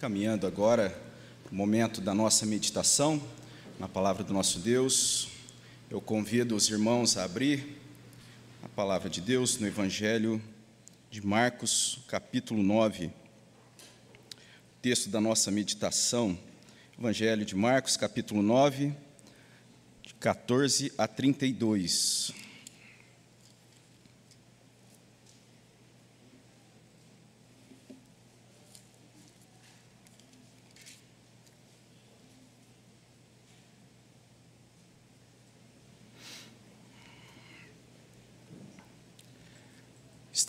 caminhando agora para o momento da nossa meditação na palavra do nosso Deus. Eu convido os irmãos a abrir a palavra de Deus no Evangelho de Marcos, capítulo 9. Texto da nossa meditação, Evangelho de Marcos, capítulo 9, de 14 a 32.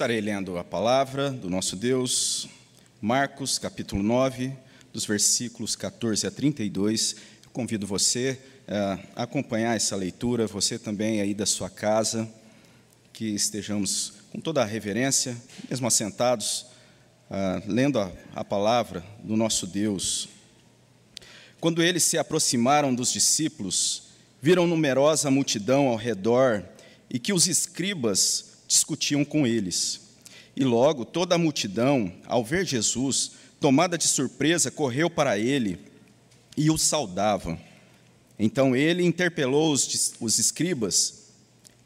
Estarei lendo a palavra do nosso Deus, Marcos, capítulo 9, dos versículos 14 a 32. Eu convido você eh, a acompanhar essa leitura, você também aí da sua casa, que estejamos com toda a reverência, mesmo assentados, uh, lendo a palavra do nosso Deus. Quando eles se aproximaram dos discípulos, viram numerosa multidão ao redor e que os escribas discutiam com eles. E logo toda a multidão, ao ver Jesus, tomada de surpresa, correu para ele e o saudava. Então ele interpelou os, os escribas: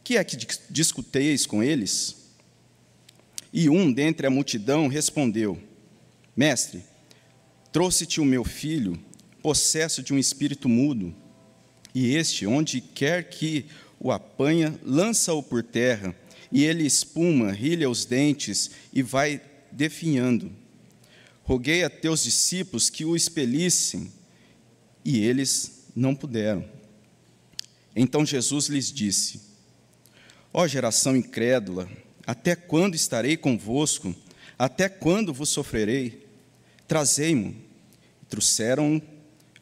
Que é que discuteis com eles? E um dentre a multidão respondeu: Mestre, trouxe-te o meu filho, possesso de um espírito mudo, e este, onde quer que o apanha, lança-o por terra e ele espuma, rilha os dentes e vai definhando. Roguei a teus discípulos que o expelissem, e eles não puderam. Então Jesus lhes disse: Ó geração incrédula, até quando estarei convosco? Até quando vos sofrerei? Trazei-mo. Trouxeram.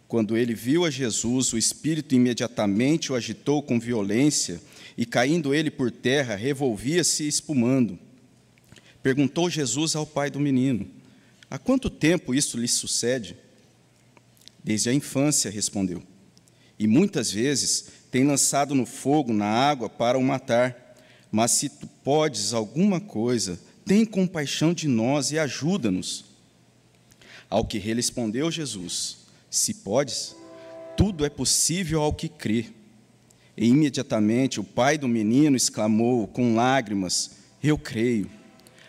Quando ele viu a Jesus, o espírito imediatamente o agitou com violência e caindo ele por terra, revolvia-se espumando. Perguntou Jesus ao pai do menino: Há quanto tempo isso lhe sucede? Desde a infância, respondeu. E muitas vezes tem lançado no fogo, na água, para o matar. Mas se tu podes alguma coisa, tem compaixão de nós e ajuda-nos. Ao que respondeu Jesus: Se podes, tudo é possível ao que crê. E imediatamente o pai do menino exclamou com lágrimas: Eu creio,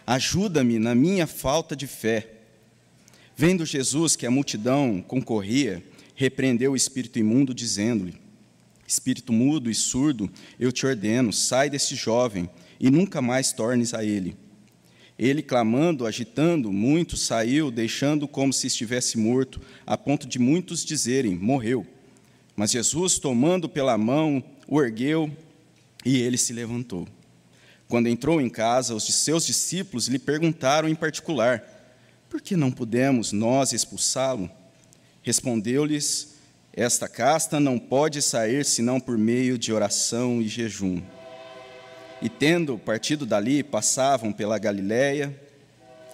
ajuda-me na minha falta de fé. Vendo Jesus que a multidão concorria, repreendeu o espírito imundo, dizendo-lhe: Espírito mudo e surdo, eu te ordeno, sai deste jovem e nunca mais tornes a ele. Ele, clamando, agitando, muito saiu, deixando como se estivesse morto, a ponto de muitos dizerem: Morreu. Mas Jesus, tomando pela mão, o ergueu e ele se levantou. Quando entrou em casa, os de seus discípulos lhe perguntaram em particular: Por que não pudemos nós expulsá-lo? Respondeu-lhes: Esta casta não pode sair senão por meio de oração e jejum. E tendo partido dali, passavam pela Galiléia,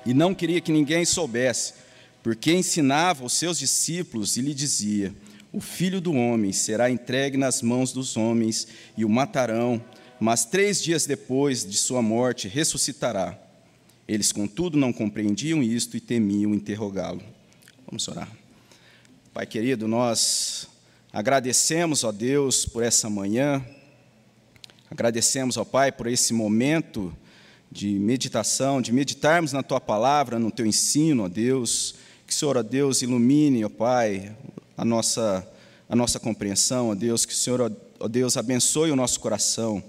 e não queria que ninguém soubesse, porque ensinava os seus discípulos e lhe dizia: o filho do homem será entregue nas mãos dos homens e o matarão, mas três dias depois de sua morte ressuscitará. Eles, contudo, não compreendiam isto e temiam interrogá-lo. Vamos orar. Pai querido, nós agradecemos, ó Deus, por essa manhã, agradecemos, ó Pai, por esse momento de meditação, de meditarmos na Tua palavra, no Teu ensino, ó Deus. Que o Senhor, ó Deus, ilumine, ó Pai, a nossa, a nossa compreensão, ó Deus, que o Senhor, ó Deus, abençoe o nosso coração,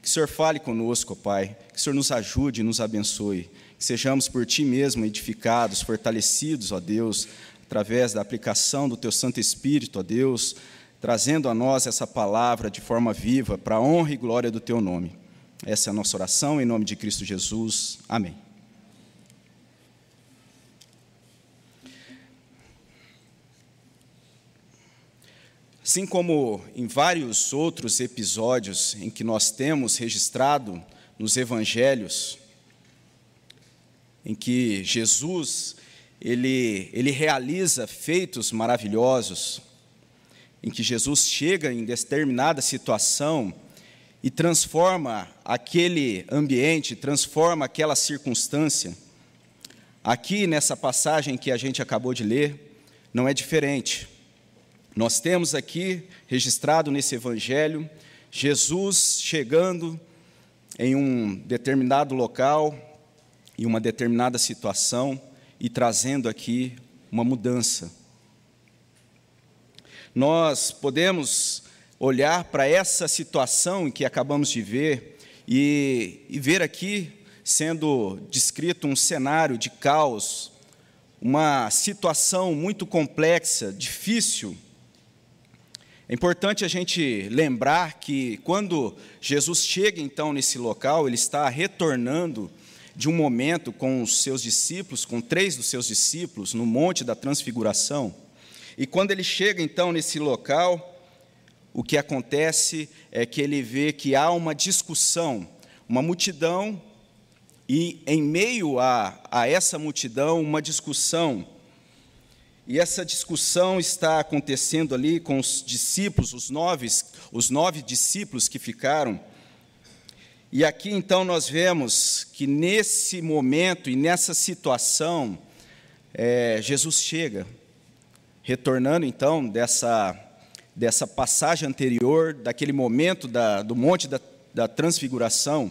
que o Senhor fale conosco, ó Pai, que o Senhor nos ajude e nos abençoe, que sejamos por Ti mesmo edificados, fortalecidos, ó Deus, através da aplicação do Teu Santo Espírito, ó Deus, trazendo a nós essa palavra de forma viva, para a honra e glória do Teu nome. Essa é a nossa oração, em nome de Cristo Jesus. Amém. Assim como em vários outros episódios em que nós temos registrado nos evangelhos, em que Jesus ele, ele realiza feitos maravilhosos, em que Jesus chega em determinada situação e transforma aquele ambiente, transforma aquela circunstância. Aqui nessa passagem que a gente acabou de ler, não é diferente. Nós temos aqui registrado nesse evangelho Jesus chegando em um determinado local, em uma determinada situação e trazendo aqui uma mudança. Nós podemos olhar para essa situação que acabamos de ver e, e ver aqui sendo descrito um cenário de caos, uma situação muito complexa, difícil. É importante a gente lembrar que quando Jesus chega então nesse local, ele está retornando de um momento com os seus discípulos, com três dos seus discípulos, no Monte da Transfiguração. E quando ele chega então nesse local, o que acontece é que ele vê que há uma discussão, uma multidão e em meio a, a essa multidão, uma discussão. E essa discussão está acontecendo ali com os discípulos, os nove, os nove discípulos que ficaram. E aqui então nós vemos que nesse momento e nessa situação, é, Jesus chega, retornando então dessa, dessa passagem anterior, daquele momento da, do Monte da, da Transfiguração.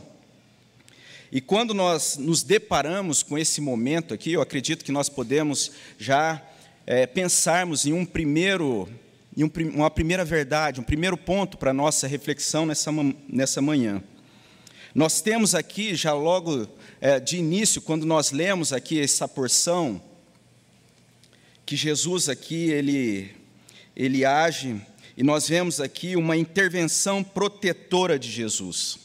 E quando nós nos deparamos com esse momento aqui, eu acredito que nós podemos já é, pensarmos em um primeiro, em um, uma primeira verdade, um primeiro ponto para a nossa reflexão nessa, nessa manhã. Nós temos aqui, já logo é, de início, quando nós lemos aqui essa porção, que Jesus aqui, ele, ele age, e nós vemos aqui uma intervenção protetora de Jesus.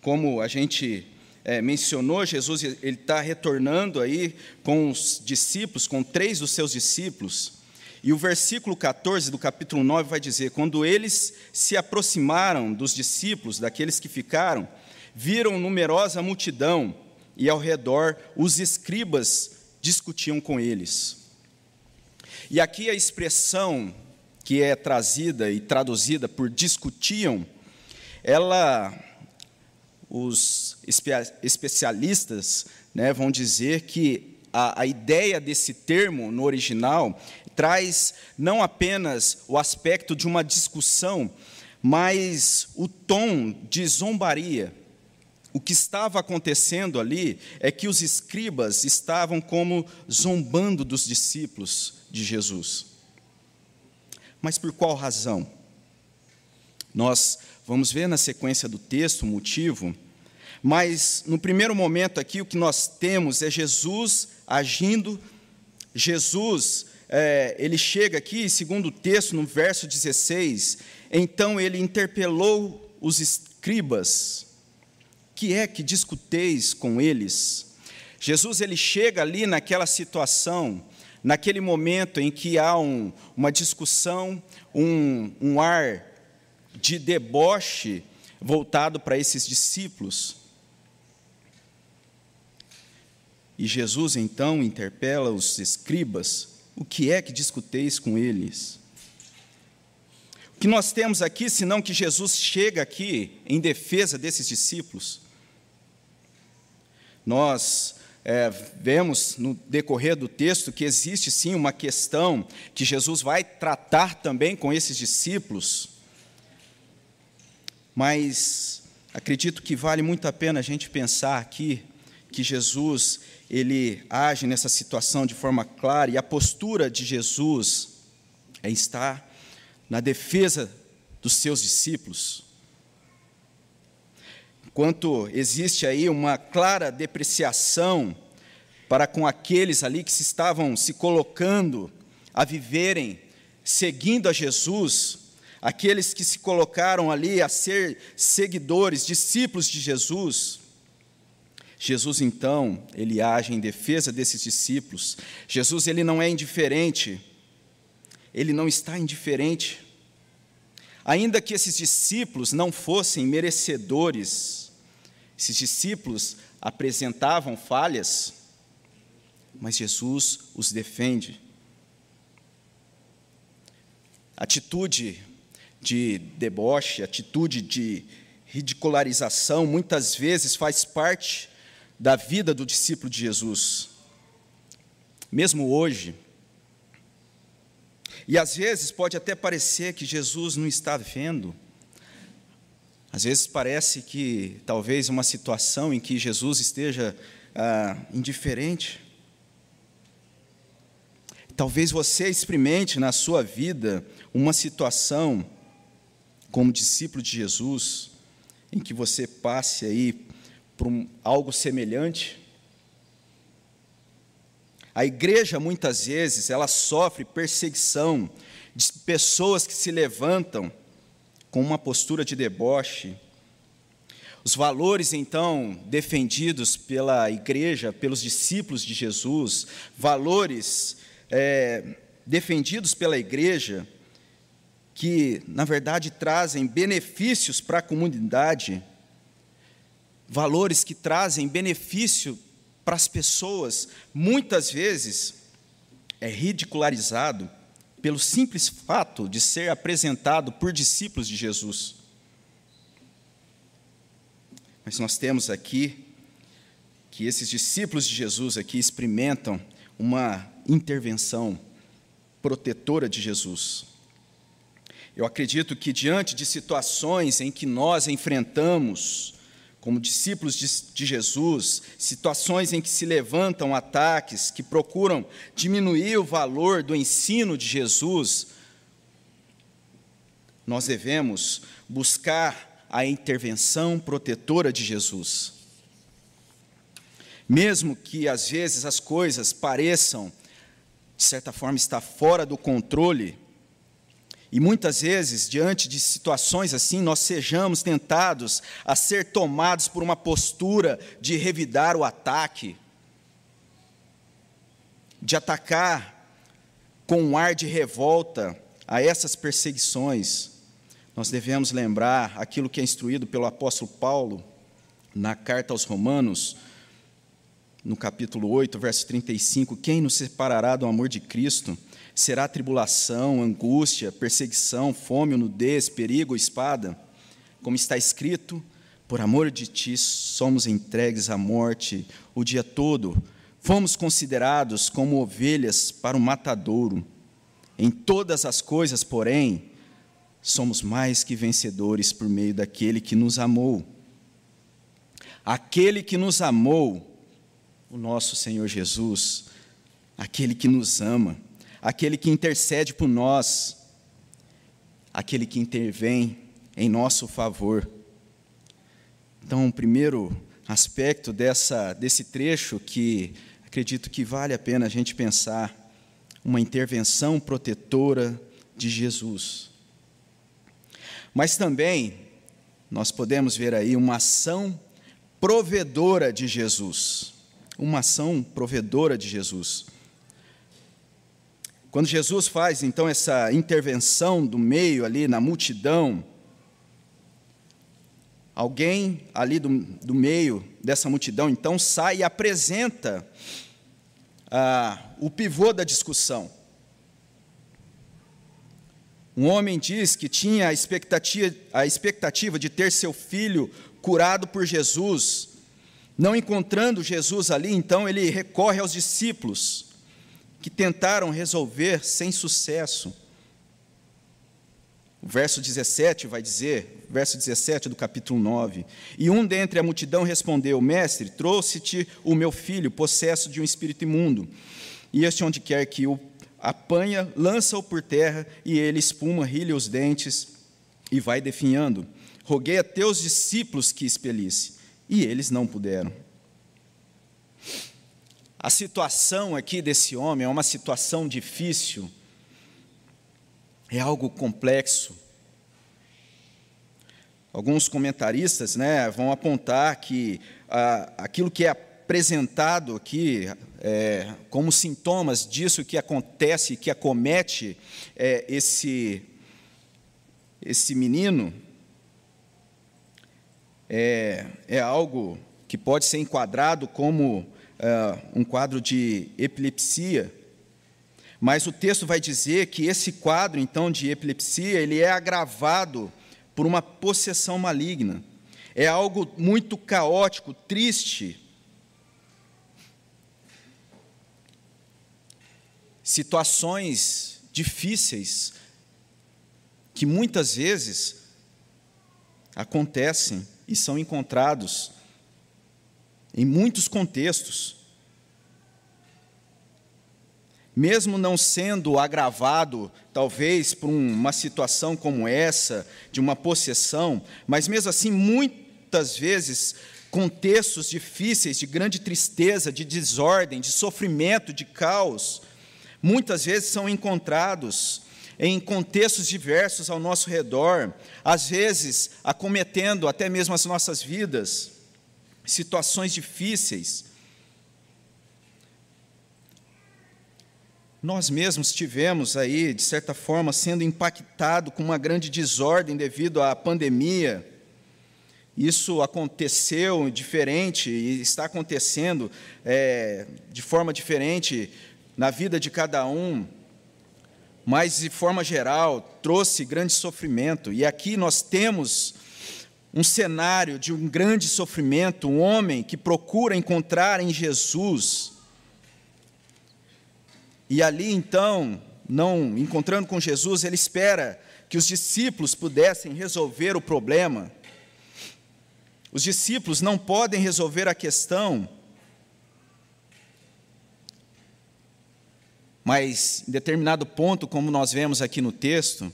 Como a gente é, mencionou, Jesus ele está retornando aí com os discípulos, com três dos seus discípulos. E o versículo 14 do capítulo 9 vai dizer: Quando eles se aproximaram dos discípulos, daqueles que ficaram, viram numerosa multidão e ao redor os escribas discutiam com eles. E aqui a expressão que é trazida e traduzida por discutiam, ela os especialistas né, vão dizer que a, a ideia desse termo no original traz não apenas o aspecto de uma discussão, mas o tom de zombaria. O que estava acontecendo ali é que os escribas estavam como zombando dos discípulos de Jesus. Mas por qual razão? Nós Vamos ver na sequência do texto o motivo. Mas, no primeiro momento aqui, o que nós temos é Jesus agindo. Jesus, é, ele chega aqui, segundo o texto, no verso 16. Então ele interpelou os escribas. Que é que discuteis com eles? Jesus, ele chega ali naquela situação, naquele momento em que há um, uma discussão, um, um ar de deboche voltado para esses discípulos. E Jesus então interpela os escribas: o que é que discuteis com eles? O que nós temos aqui, senão que Jesus chega aqui em defesa desses discípulos? Nós é, vemos no decorrer do texto que existe sim uma questão que Jesus vai tratar também com esses discípulos mas acredito que vale muito a pena a gente pensar aqui que Jesus ele age nessa situação de forma clara e a postura de Jesus é estar na defesa dos seus discípulos. Enquanto existe aí uma clara depreciação para com aqueles ali que se estavam se colocando a viverem seguindo a Jesus, aqueles que se colocaram ali a ser seguidores, discípulos de Jesus. Jesus então, ele age em defesa desses discípulos. Jesus ele não é indiferente. Ele não está indiferente. Ainda que esses discípulos não fossem merecedores, esses discípulos apresentavam falhas, mas Jesus os defende. Atitude de deboche, atitude de ridicularização, muitas vezes faz parte da vida do discípulo de Jesus, mesmo hoje. E às vezes pode até parecer que Jesus não está vendo. Às vezes parece que talvez uma situação em que Jesus esteja ah, indiferente. Talvez você experimente na sua vida uma situação como discípulo de Jesus, em que você passe aí por um, algo semelhante. A igreja muitas vezes ela sofre perseguição de pessoas que se levantam com uma postura de deboche. Os valores então defendidos pela igreja, pelos discípulos de Jesus, valores é, defendidos pela igreja, que na verdade trazem benefícios para a comunidade, valores que trazem benefício para as pessoas, muitas vezes é ridicularizado pelo simples fato de ser apresentado por discípulos de Jesus. Mas nós temos aqui que esses discípulos de Jesus aqui experimentam uma intervenção protetora de Jesus. Eu acredito que diante de situações em que nós enfrentamos, como discípulos de, Jesus, situações em que se levantam ataques que procuram diminuir o valor do ensino de Jesus, nós devemos buscar a intervenção protetora de Jesus. Mesmo que às vezes as coisas pareçam, de certa forma, estar fora do controle, e muitas vezes, diante de situações assim, nós sejamos tentados a ser tomados por uma postura de revidar o ataque, de atacar com um ar de revolta a essas perseguições. Nós devemos lembrar aquilo que é instruído pelo apóstolo Paulo na carta aos Romanos, no capítulo 8, verso 35: Quem nos separará do amor de Cristo? Será tribulação, angústia, perseguição, fome, nudez, perigo, espada. Como está escrito, por amor de ti somos entregues à morte o dia todo, fomos considerados como ovelhas para o matadouro. Em todas as coisas, porém, somos mais que vencedores por meio daquele que nos amou. Aquele que nos amou, o nosso Senhor Jesus, aquele que nos ama aquele que intercede por nós, aquele que intervém em nosso favor. Então, o primeiro aspecto dessa, desse trecho que acredito que vale a pena a gente pensar, uma intervenção protetora de Jesus. Mas também nós podemos ver aí uma ação provedora de Jesus. Uma ação provedora de Jesus. Quando Jesus faz então essa intervenção do meio ali na multidão, alguém ali do, do meio dessa multidão então sai e apresenta ah, o pivô da discussão. Um homem diz que tinha a expectativa, a expectativa de ter seu filho curado por Jesus. Não encontrando Jesus ali, então ele recorre aos discípulos que tentaram resolver sem sucesso. O verso 17 vai dizer, verso 17 do capítulo 9: E um dentre a multidão respondeu: Mestre, trouxe-te o meu filho, possesso de um espírito imundo. E este, onde quer que o apanha, lança-o por terra, e ele espuma, rilha os dentes e vai definhando. Roguei a teus discípulos que expelisse, e eles não puderam. A situação aqui desse homem é uma situação difícil, é algo complexo. Alguns comentaristas né, vão apontar que ah, aquilo que é apresentado aqui é, como sintomas disso que acontece, que acomete é, esse, esse menino, é, é algo que pode ser enquadrado como uh, um quadro de epilepsia, mas o texto vai dizer que esse quadro, então, de epilepsia, ele é agravado por uma possessão maligna. É algo muito caótico, triste. Situações difíceis que muitas vezes acontecem e são encontrados em muitos contextos. Mesmo não sendo agravado, talvez, por uma situação como essa, de uma possessão, mas mesmo assim, muitas vezes, contextos difíceis, de grande tristeza, de desordem, de sofrimento, de caos, muitas vezes são encontrados em contextos diversos ao nosso redor, às vezes acometendo até mesmo as nossas vidas, situações difíceis. Nós mesmos tivemos aí, de certa forma, sendo impactado com uma grande desordem devido à pandemia. Isso aconteceu diferente e está acontecendo é, de forma diferente na vida de cada um mas de forma geral trouxe grande sofrimento. E aqui nós temos um cenário de um grande sofrimento, um homem que procura encontrar em Jesus. E ali então, não encontrando com Jesus, ele espera que os discípulos pudessem resolver o problema. Os discípulos não podem resolver a questão Mas, em determinado ponto, como nós vemos aqui no texto,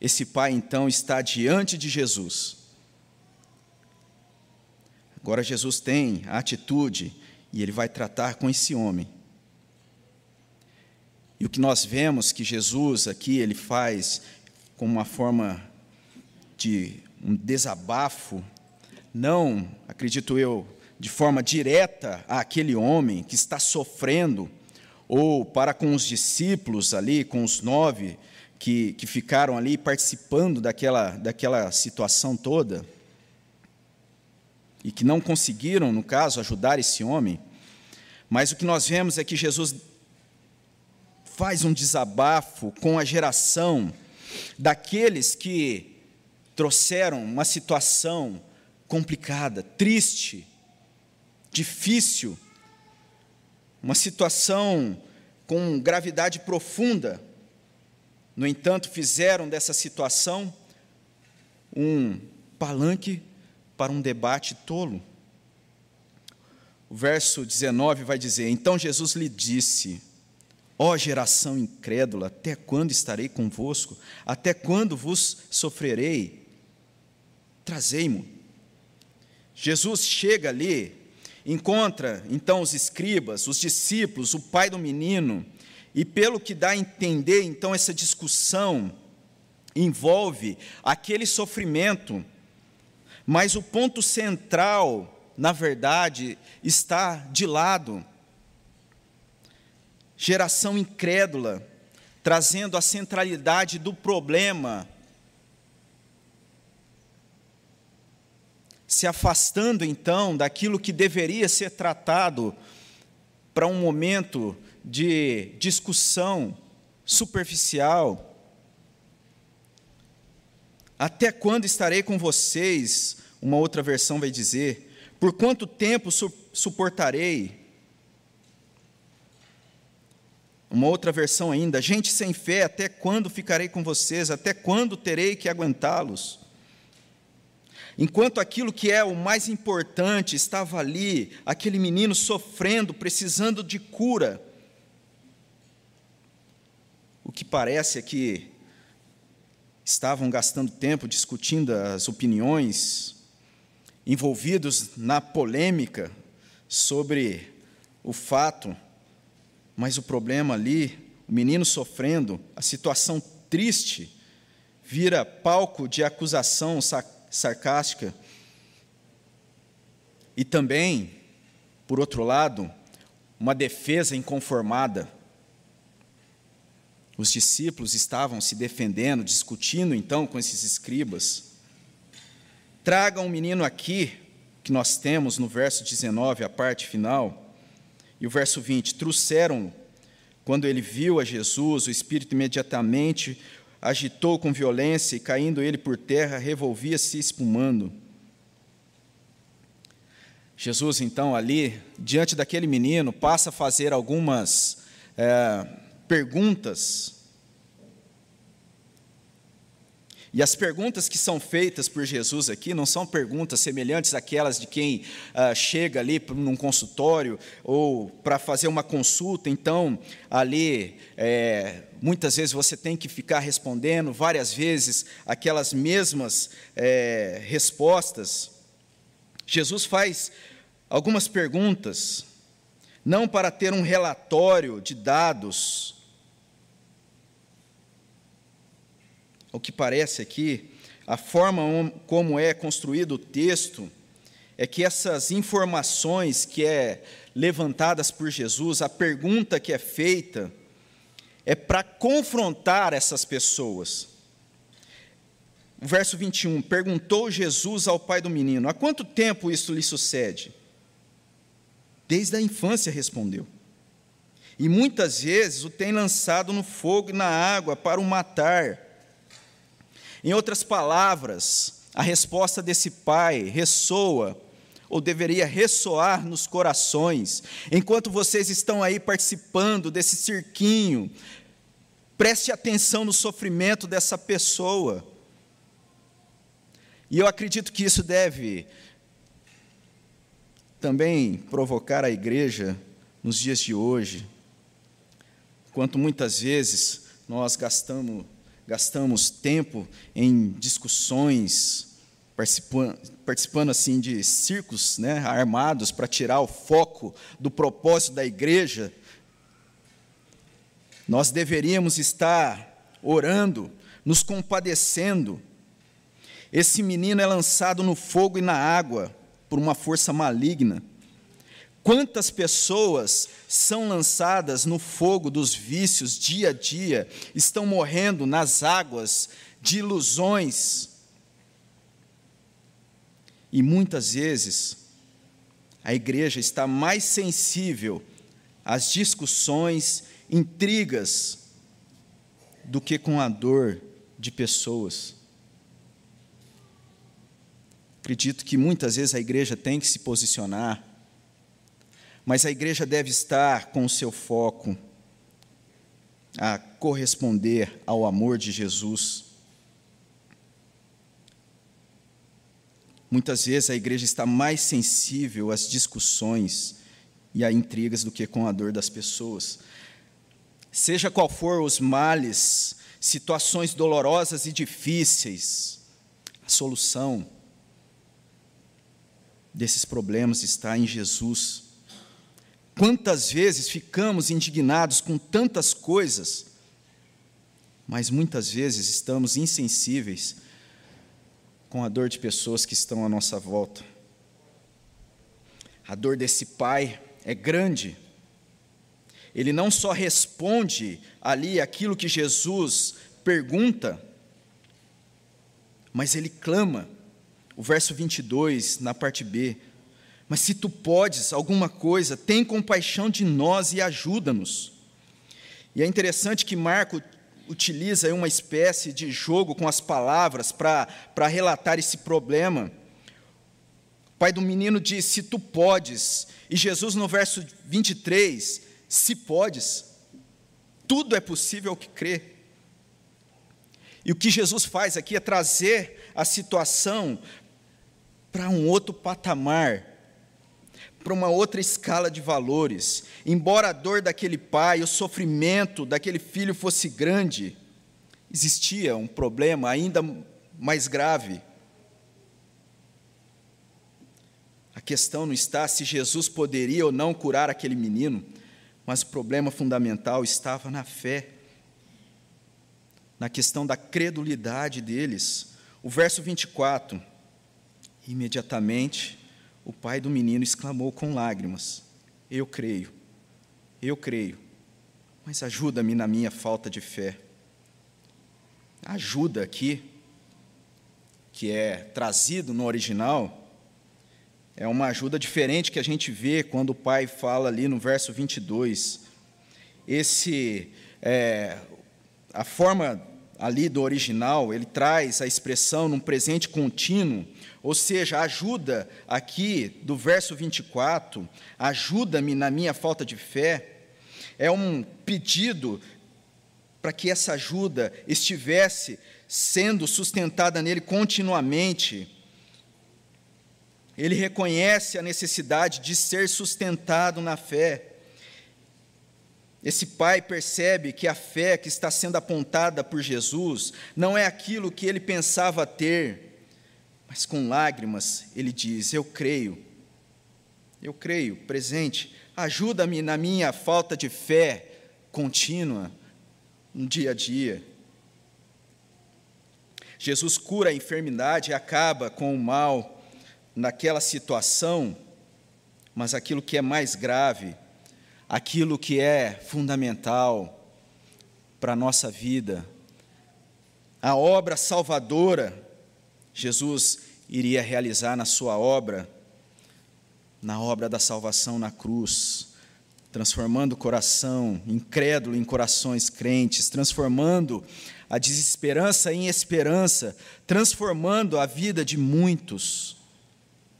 esse pai então está diante de Jesus. Agora Jesus tem a atitude e ele vai tratar com esse homem. E o que nós vemos que Jesus aqui ele faz como uma forma de um desabafo, não, acredito eu, de forma direta àquele homem que está sofrendo, ou para com os discípulos ali, com os nove que, que ficaram ali participando daquela, daquela situação toda, e que não conseguiram, no caso, ajudar esse homem, mas o que nós vemos é que Jesus faz um desabafo com a geração daqueles que trouxeram uma situação complicada, triste, difícil, uma situação com gravidade profunda. No entanto, fizeram dessa situação um palanque para um debate tolo. O verso 19 vai dizer: Então Jesus lhe disse: Ó geração incrédula, até quando estarei convosco? Até quando vos sofrerei? Trazei-mo. Jesus chega ali Encontra então os escribas, os discípulos, o pai do menino, e pelo que dá a entender, então essa discussão envolve aquele sofrimento, mas o ponto central, na verdade, está de lado. Geração incrédula, trazendo a centralidade do problema se afastando então daquilo que deveria ser tratado para um momento de discussão superficial. Até quando estarei com vocês? Uma outra versão vai dizer: Por quanto tempo su suportarei? Uma outra versão ainda: Gente sem fé, até quando ficarei com vocês? Até quando terei que aguentá-los? Enquanto aquilo que é o mais importante estava ali, aquele menino sofrendo, precisando de cura. O que parece é que estavam gastando tempo discutindo as opiniões, envolvidos na polêmica sobre o fato, mas o problema ali, o menino sofrendo, a situação triste, vira palco de acusação sarcástica. E também, por outro lado, uma defesa inconformada. Os discípulos estavam se defendendo, discutindo então com esses escribas. Tragam o menino aqui, que nós temos no verso 19, a parte final, e o verso 20: trouxeram, quando ele viu a Jesus, o Espírito imediatamente agitou com violência e, caindo ele por terra, revolvia-se espumando. Jesus, então, ali, diante daquele menino, passa a fazer algumas é, perguntas. E as perguntas que são feitas por Jesus aqui não são perguntas semelhantes àquelas de quem ah, chega ali num consultório ou para fazer uma consulta. Então, ali, é, muitas vezes você tem que ficar respondendo várias vezes aquelas mesmas é, respostas. Jesus faz algumas perguntas, não para ter um relatório de dados, o que parece aqui, a forma como é construído o texto, é que essas informações que é levantadas por Jesus, a pergunta que é feita, é para confrontar essas pessoas. O verso 21, perguntou Jesus ao pai do menino: Há quanto tempo isso lhe sucede? Desde a infância respondeu. E muitas vezes o tem lançado no fogo e na água para o matar. Em outras palavras, a resposta desse pai ressoa, ou deveria ressoar nos corações, enquanto vocês estão aí participando desse cirquinho, preste atenção no sofrimento dessa pessoa. E eu acredito que isso deve também provocar a igreja nos dias de hoje, quanto muitas vezes nós gastamos gastamos tempo em discussões, participando, participando assim de circos né, armados para tirar o foco do propósito da igreja, nós deveríamos estar orando, nos compadecendo. Esse menino é lançado no fogo e na água por uma força maligna. Quantas pessoas são lançadas no fogo dos vícios dia a dia, estão morrendo nas águas de ilusões. E muitas vezes a igreja está mais sensível às discussões, intrigas, do que com a dor de pessoas. Acredito que muitas vezes a igreja tem que se posicionar mas a igreja deve estar com o seu foco a corresponder ao amor de Jesus. Muitas vezes a igreja está mais sensível às discussões e a intrigas do que com a dor das pessoas. Seja qual for os males, situações dolorosas e difíceis, a solução desses problemas está em Jesus. Quantas vezes ficamos indignados com tantas coisas, mas muitas vezes estamos insensíveis com a dor de pessoas que estão à nossa volta. A dor desse pai é grande. Ele não só responde ali aquilo que Jesus pergunta, mas ele clama. O verso 22, na parte B, mas se tu podes alguma coisa, tem compaixão de nós e ajuda-nos. E é interessante que Marco utiliza uma espécie de jogo com as palavras para relatar esse problema. O pai do menino diz: Se tu podes. E Jesus, no verso 23, se podes. Tudo é possível ao que crê. E o que Jesus faz aqui é trazer a situação para um outro patamar para uma outra escala de valores. Embora a dor daquele pai, o sofrimento daquele filho fosse grande, existia um problema ainda mais grave. A questão não está se Jesus poderia ou não curar aquele menino, mas o problema fundamental estava na fé, na questão da credulidade deles. O verso 24, imediatamente, o pai do menino exclamou com lágrimas: Eu creio, eu creio, mas ajuda-me na minha falta de fé. Ajuda aqui, que é trazido no original, é uma ajuda diferente que a gente vê quando o pai fala ali no verso 22. Esse, é, a forma ali do original, ele traz a expressão num presente contínuo, ou seja, ajuda aqui do verso 24, ajuda-me na minha falta de fé, é um pedido para que essa ajuda estivesse sendo sustentada nele continuamente. Ele reconhece a necessidade de ser sustentado na fé. Esse pai percebe que a fé que está sendo apontada por Jesus não é aquilo que ele pensava ter, mas com lágrimas ele diz: Eu creio, eu creio, presente, ajuda-me na minha falta de fé contínua no dia a dia. Jesus cura a enfermidade e acaba com o mal naquela situação, mas aquilo que é mais grave, aquilo que é fundamental para a nossa vida, a obra salvadora, Jesus iria realizar na sua obra, na obra da salvação na cruz, transformando o coração incrédulo em corações crentes, transformando a desesperança em esperança, transformando a vida de muitos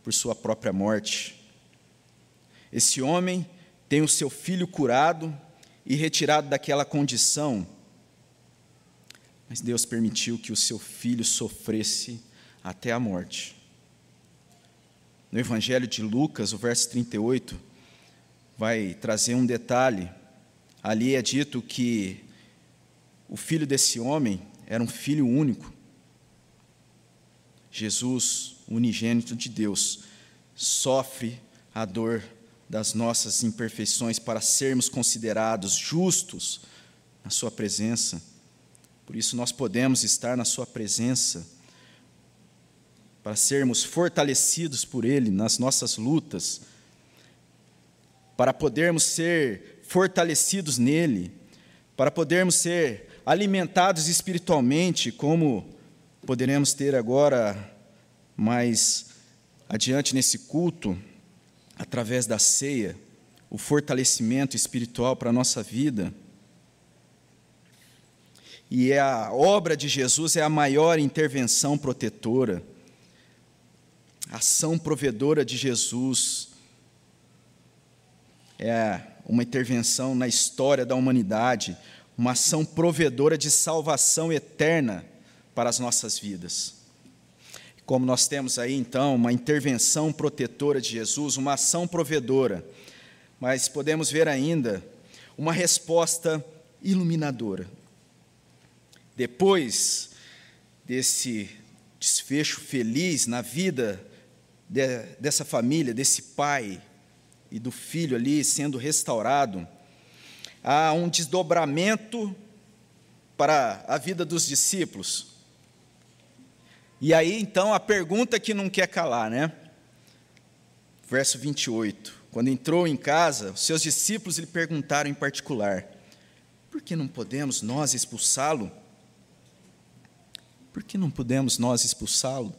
por sua própria morte. Esse homem tem o seu filho curado e retirado daquela condição, mas Deus permitiu que o seu filho sofresse até a morte. No Evangelho de Lucas, o verso 38, vai trazer um detalhe. Ali é dito que o filho desse homem era um filho único. Jesus, unigênito de Deus, sofre a dor das nossas imperfeições para sermos considerados justos na Sua presença. Por isso, nós podemos estar na Sua presença para sermos fortalecidos por Ele nas nossas lutas para podermos ser fortalecidos nele, para podermos ser alimentados espiritualmente, como poderemos ter agora mais adiante nesse culto, através da ceia, o fortalecimento espiritual para a nossa vida. E é a obra de Jesus é a maior intervenção protetora, ação provedora de Jesus é uma intervenção na história da humanidade, uma ação provedora de salvação eterna para as nossas vidas. Como nós temos aí então uma intervenção protetora de Jesus, uma ação provedora, mas podemos ver ainda uma resposta iluminadora. Depois desse desfecho feliz na vida de, dessa família, desse pai, e do filho ali sendo restaurado, há um desdobramento para a vida dos discípulos. E aí então a pergunta que não quer calar, né? Verso 28. Quando entrou em casa, os seus discípulos lhe perguntaram em particular: Por que não podemos nós expulsá-lo? Por que não podemos nós expulsá-lo?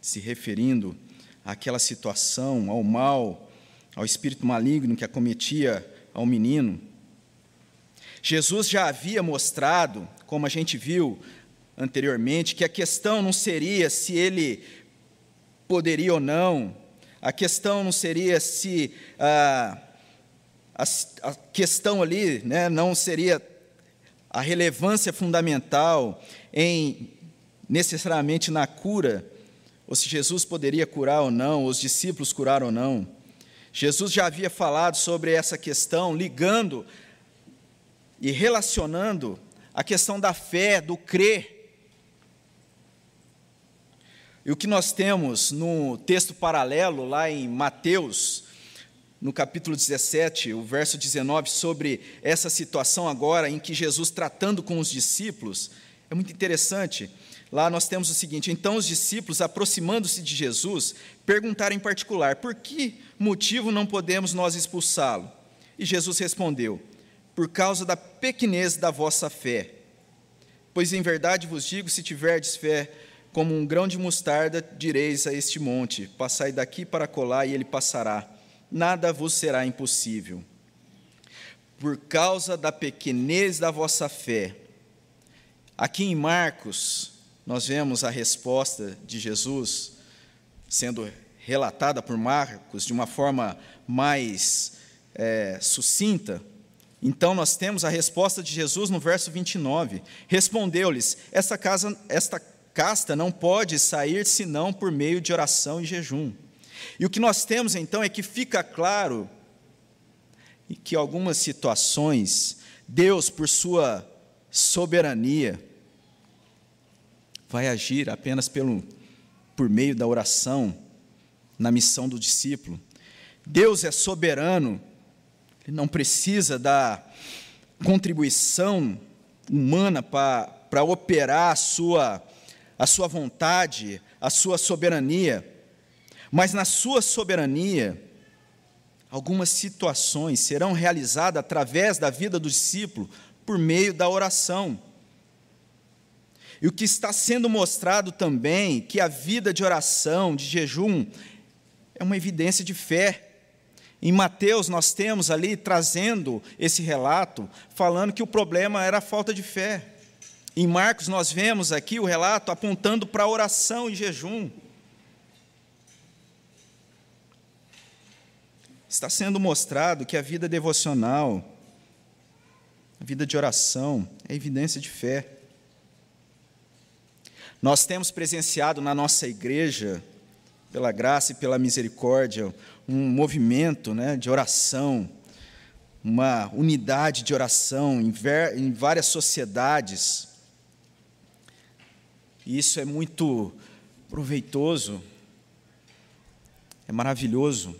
Se referindo àquela situação, ao mal ao espírito maligno que acometia ao menino. Jesus já havia mostrado, como a gente viu anteriormente, que a questão não seria se ele poderia ou não, a questão não seria se ah, a, a questão ali né, não seria a relevância fundamental em necessariamente na cura, ou se Jesus poderia curar ou não, ou os discípulos curar ou não. Jesus já havia falado sobre essa questão, ligando e relacionando a questão da fé, do crer. E o que nós temos no texto paralelo, lá em Mateus, no capítulo 17, o verso 19, sobre essa situação agora em que Jesus tratando com os discípulos, é muito interessante. Lá nós temos o seguinte: então os discípulos, aproximando-se de Jesus, perguntaram em particular: por que motivo não podemos nós expulsá-lo? E Jesus respondeu: Por causa da pequenez da vossa fé. Pois em verdade vos digo: se tiverdes fé como um grão de mostarda, direis a este monte: Passai daqui para colar, e ele passará. Nada vos será impossível. Por causa da pequenez da vossa fé. Aqui em Marcos, nós vemos a resposta de Jesus sendo relatada por Marcos de uma forma mais é, sucinta, Então nós temos a resposta de Jesus no verso 29. Respondeu-lhes: Esta casa, esta casta não pode sair senão por meio de oração e jejum. E o que nós temos então é que fica claro que algumas situações Deus, por sua soberania, vai agir apenas pelo, por meio da oração na missão do discípulo. Deus é soberano, Ele não precisa da contribuição humana para operar a sua, a sua vontade, a sua soberania, mas na sua soberania, algumas situações serão realizadas através da vida do discípulo por meio da oração. E o que está sendo mostrado também, que a vida de oração, de jejum, é uma evidência de fé. Em Mateus, nós temos ali trazendo esse relato, falando que o problema era a falta de fé. Em Marcos, nós vemos aqui o relato apontando para oração e jejum. Está sendo mostrado que a vida devocional, a vida de oração, é evidência de fé. Nós temos presenciado na nossa igreja, pela graça e pela misericórdia, um movimento né, de oração, uma unidade de oração em, em várias sociedades. E isso é muito proveitoso, é maravilhoso.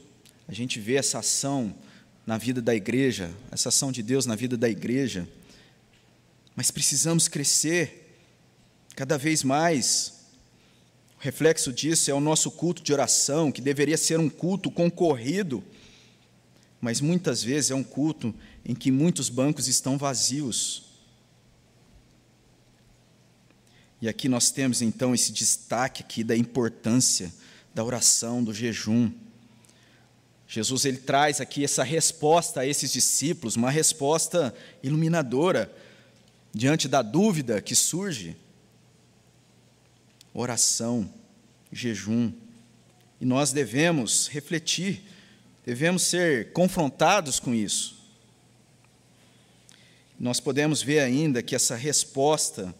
A gente vê essa ação na vida da igreja, essa ação de Deus na vida da igreja. Mas precisamos crescer Cada vez mais, o reflexo disso é o nosso culto de oração, que deveria ser um culto concorrido, mas muitas vezes é um culto em que muitos bancos estão vazios. E aqui nós temos então esse destaque aqui da importância da oração, do jejum. Jesus ele traz aqui essa resposta a esses discípulos, uma resposta iluminadora diante da dúvida que surge oração, jejum. E nós devemos refletir, devemos ser confrontados com isso. Nós podemos ver ainda que essa resposta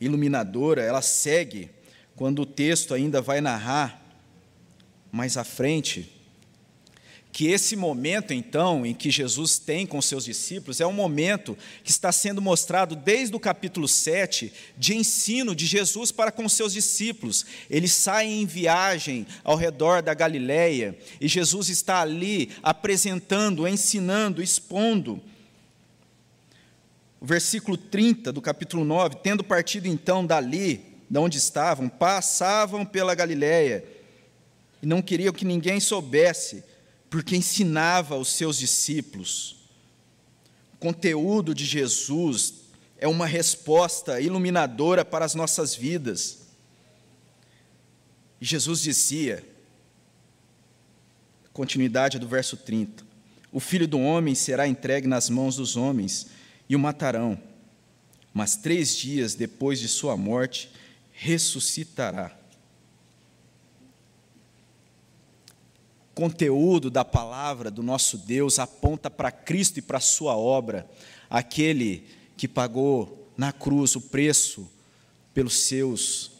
iluminadora, ela segue quando o texto ainda vai narrar mais à frente que esse momento, então, em que Jesus tem com seus discípulos, é um momento que está sendo mostrado desde o capítulo 7, de ensino de Jesus para com seus discípulos. Eles saem em viagem ao redor da Galileia e Jesus está ali apresentando, ensinando, expondo. O versículo 30 do capítulo 9: Tendo partido então dali, de onde estavam, passavam pela Galileia e não queriam que ninguém soubesse porque ensinava os seus discípulos. O conteúdo de Jesus é uma resposta iluminadora para as nossas vidas. E Jesus dizia, continuidade do verso 30, o filho do homem será entregue nas mãos dos homens e o matarão, mas três dias depois de sua morte ressuscitará. conteúdo da palavra do nosso Deus aponta para Cristo e para Sua obra, aquele que pagou na cruz o preço pelos seus,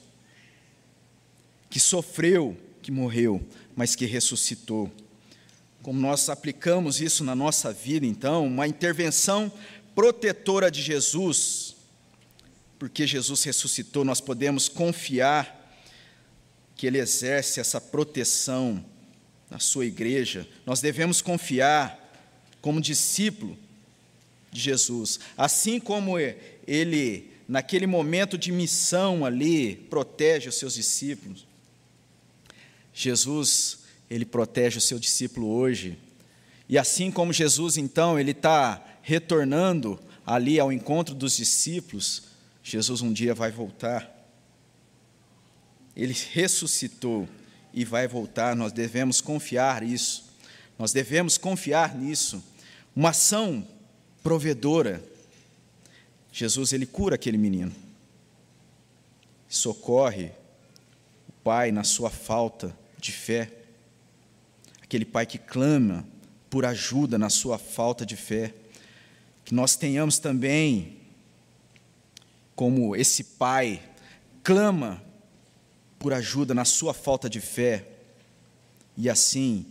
que sofreu, que morreu, mas que ressuscitou. Como nós aplicamos isso na nossa vida, então, uma intervenção protetora de Jesus, porque Jesus ressuscitou, nós podemos confiar que Ele exerce essa proteção na sua igreja, nós devemos confiar como discípulo de Jesus, assim como ele, naquele momento de missão ali, protege os seus discípulos. Jesus, ele protege o seu discípulo hoje. E assim como Jesus, então, ele está retornando ali ao encontro dos discípulos, Jesus um dia vai voltar. Ele ressuscitou e vai voltar, nós devemos confiar nisso. Nós devemos confiar nisso. Uma ação provedora. Jesus ele cura aquele menino. Socorre o pai na sua falta de fé. Aquele pai que clama por ajuda na sua falta de fé. Que nós tenhamos também, como esse pai clama por ajuda na sua falta de fé, e assim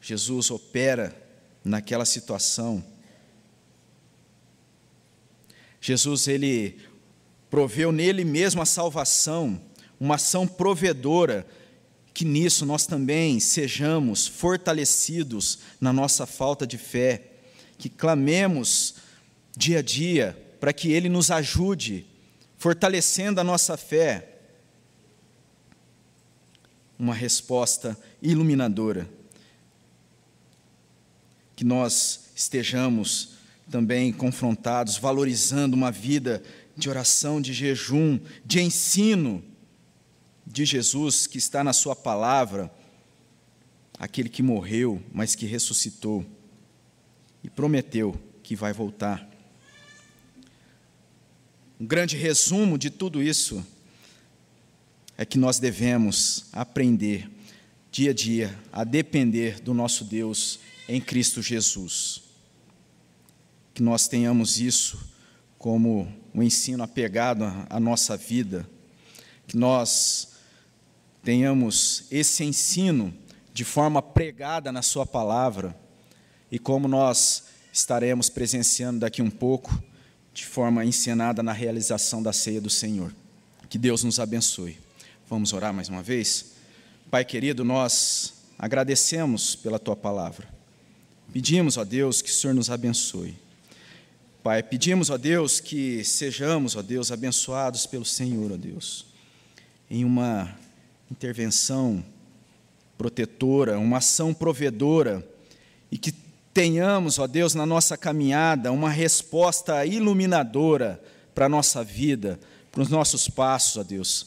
Jesus opera naquela situação. Jesus ele proveu nele mesmo a salvação, uma ação provedora, que nisso nós também sejamos fortalecidos na nossa falta de fé, que clamemos dia a dia para que ele nos ajude, fortalecendo a nossa fé. Uma resposta iluminadora. Que nós estejamos também confrontados, valorizando uma vida de oração, de jejum, de ensino de Jesus que está na Sua palavra, aquele que morreu, mas que ressuscitou e prometeu que vai voltar. Um grande resumo de tudo isso é que nós devemos aprender dia a dia a depender do nosso Deus em Cristo Jesus. Que nós tenhamos isso como um ensino apegado à nossa vida, que nós tenhamos esse ensino de forma pregada na Sua palavra, e como nós estaremos presenciando daqui um pouco, de forma ensinada na realização da ceia do Senhor. Que Deus nos abençoe. Vamos orar mais uma vez? Pai querido, nós agradecemos pela Tua palavra. Pedimos, ó Deus, que o Senhor nos abençoe. Pai, pedimos, ó Deus, que sejamos, ó Deus, abençoados pelo Senhor, ó Deus, em uma intervenção protetora, uma ação provedora, e que tenhamos, ó Deus, na nossa caminhada, uma resposta iluminadora para a nossa vida, para os nossos passos, ó Deus.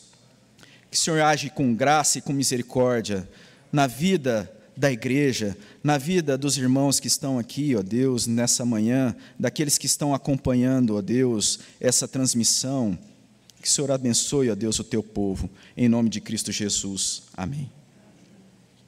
Que o Senhor age com graça e com misericórdia na vida da igreja, na vida dos irmãos que estão aqui, ó Deus, nessa manhã, daqueles que estão acompanhando, ó Deus, essa transmissão. Que o Senhor abençoe, ó Deus, o teu povo, em nome de Cristo Jesus. Amém.